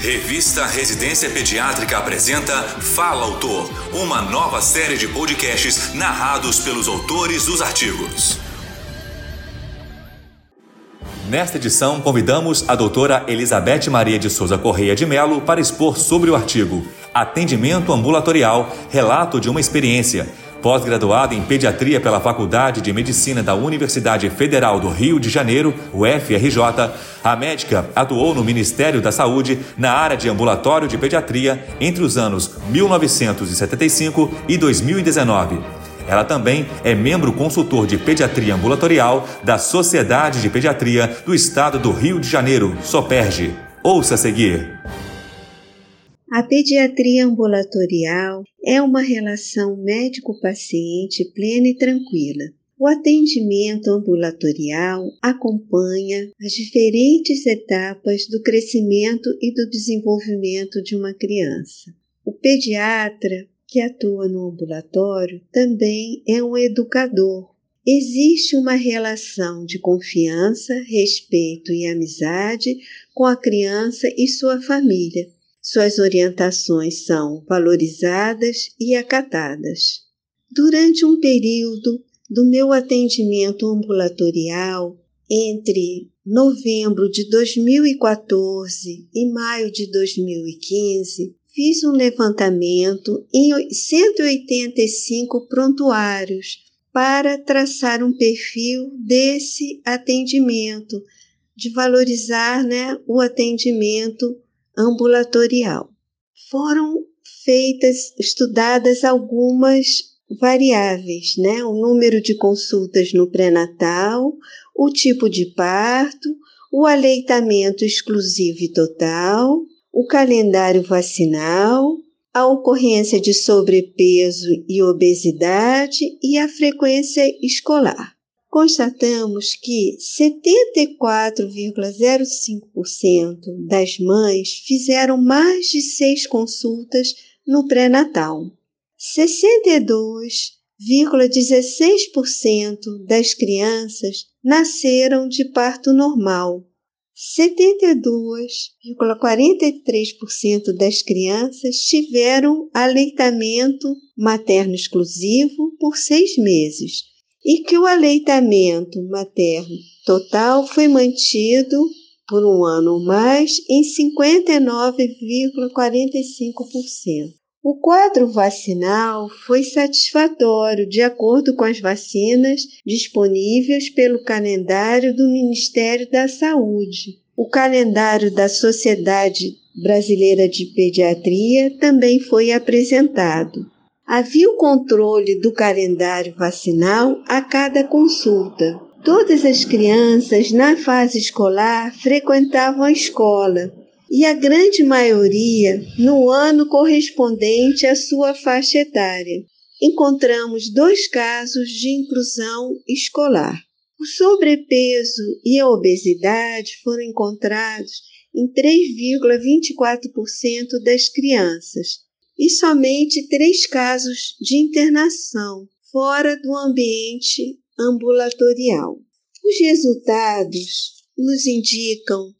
Revista Residência Pediátrica apresenta Fala Autor, uma nova série de podcasts narrados pelos autores dos artigos. Nesta edição, convidamos a doutora Elizabeth Maria de Souza Correia de Melo para expor sobre o artigo Atendimento Ambulatorial Relato de uma Experiência Pós-graduada em pediatria pela Faculdade de Medicina da Universidade Federal do Rio de Janeiro, UFRJ, a médica atuou no Ministério da Saúde na área de ambulatório de pediatria entre os anos 1975 e 2019. Ela também é membro consultor de pediatria ambulatorial da Sociedade de Pediatria do Estado do Rio de Janeiro, SOPERGE. Ouça a seguir. A pediatria ambulatorial é uma relação médico-paciente plena e tranquila. O atendimento ambulatorial acompanha as diferentes etapas do crescimento e do desenvolvimento de uma criança. O pediatra que atua no ambulatório também é um educador. Existe uma relação de confiança, respeito e amizade com a criança e sua família suas orientações são valorizadas e acatadas. Durante um período do meu atendimento ambulatorial, entre novembro de 2014 e maio de 2015, fiz um levantamento em 185 prontuários para traçar um perfil desse atendimento, de valorizar né, o atendimento ambulatorial. Foram feitas, estudadas algumas variáveis, né? O número de consultas no pré-natal, o tipo de parto, o aleitamento exclusivo e total, o calendário vacinal, a ocorrência de sobrepeso e obesidade e a frequência escolar constatamos que 74,05% das mães fizeram mais de seis consultas no pré-natal. 62,16% das crianças nasceram de parto normal. 72,43% das crianças tiveram aleitamento materno exclusivo por seis meses e que o aleitamento materno total foi mantido por um ano ou mais em 59,45%. O quadro vacinal foi satisfatório de acordo com as vacinas disponíveis pelo calendário do Ministério da Saúde. O calendário da Sociedade Brasileira de Pediatria também foi apresentado. Havia o controle do calendário vacinal a cada consulta. Todas as crianças na fase escolar frequentavam a escola e a grande maioria no ano correspondente à sua faixa etária. Encontramos dois casos de inclusão escolar. O sobrepeso e a obesidade foram encontrados em 3,24% das crianças e somente três casos de internação fora do ambiente ambulatorial. Os resultados nos indicam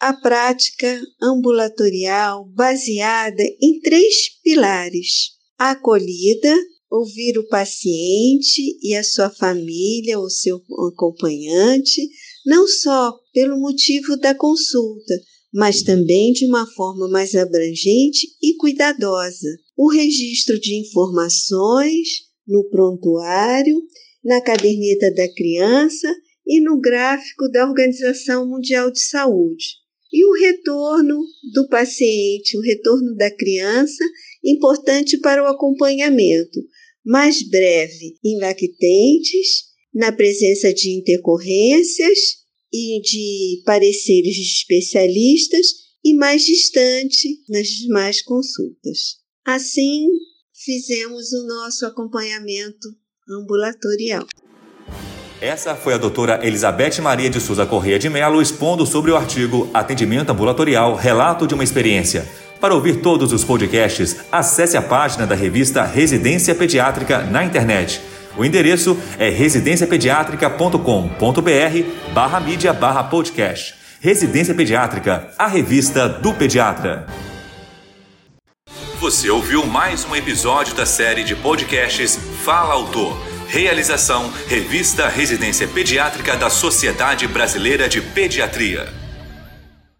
a prática ambulatorial baseada em três pilares: a acolhida, ouvir o paciente e a sua família ou seu acompanhante, não só pelo motivo da consulta, mas também de uma forma mais abrangente e cuidadosa. O registro de informações no prontuário, na caderneta da criança e no gráfico da Organização Mundial de Saúde. E o retorno do paciente, o retorno da criança, importante para o acompanhamento, mais breve em lactentes, na presença de intercorrências e de pareceres de especialistas e mais distante nas demais consultas. Assim, fizemos o nosso acompanhamento ambulatorial. Essa foi a doutora Elizabeth Maria de Souza Correia de Mello expondo sobre o artigo Atendimento Ambulatorial Relato de uma Experiência. Para ouvir todos os podcasts, acesse a página da revista Residência Pediátrica na internet o endereço é residenciapediatrica.com.br barra mídia barra podcast. Residência Pediátrica, a revista do pediatra. Você ouviu mais um episódio da série de podcasts Fala Autor. Realização: Revista Residência Pediátrica da Sociedade Brasileira de Pediatria.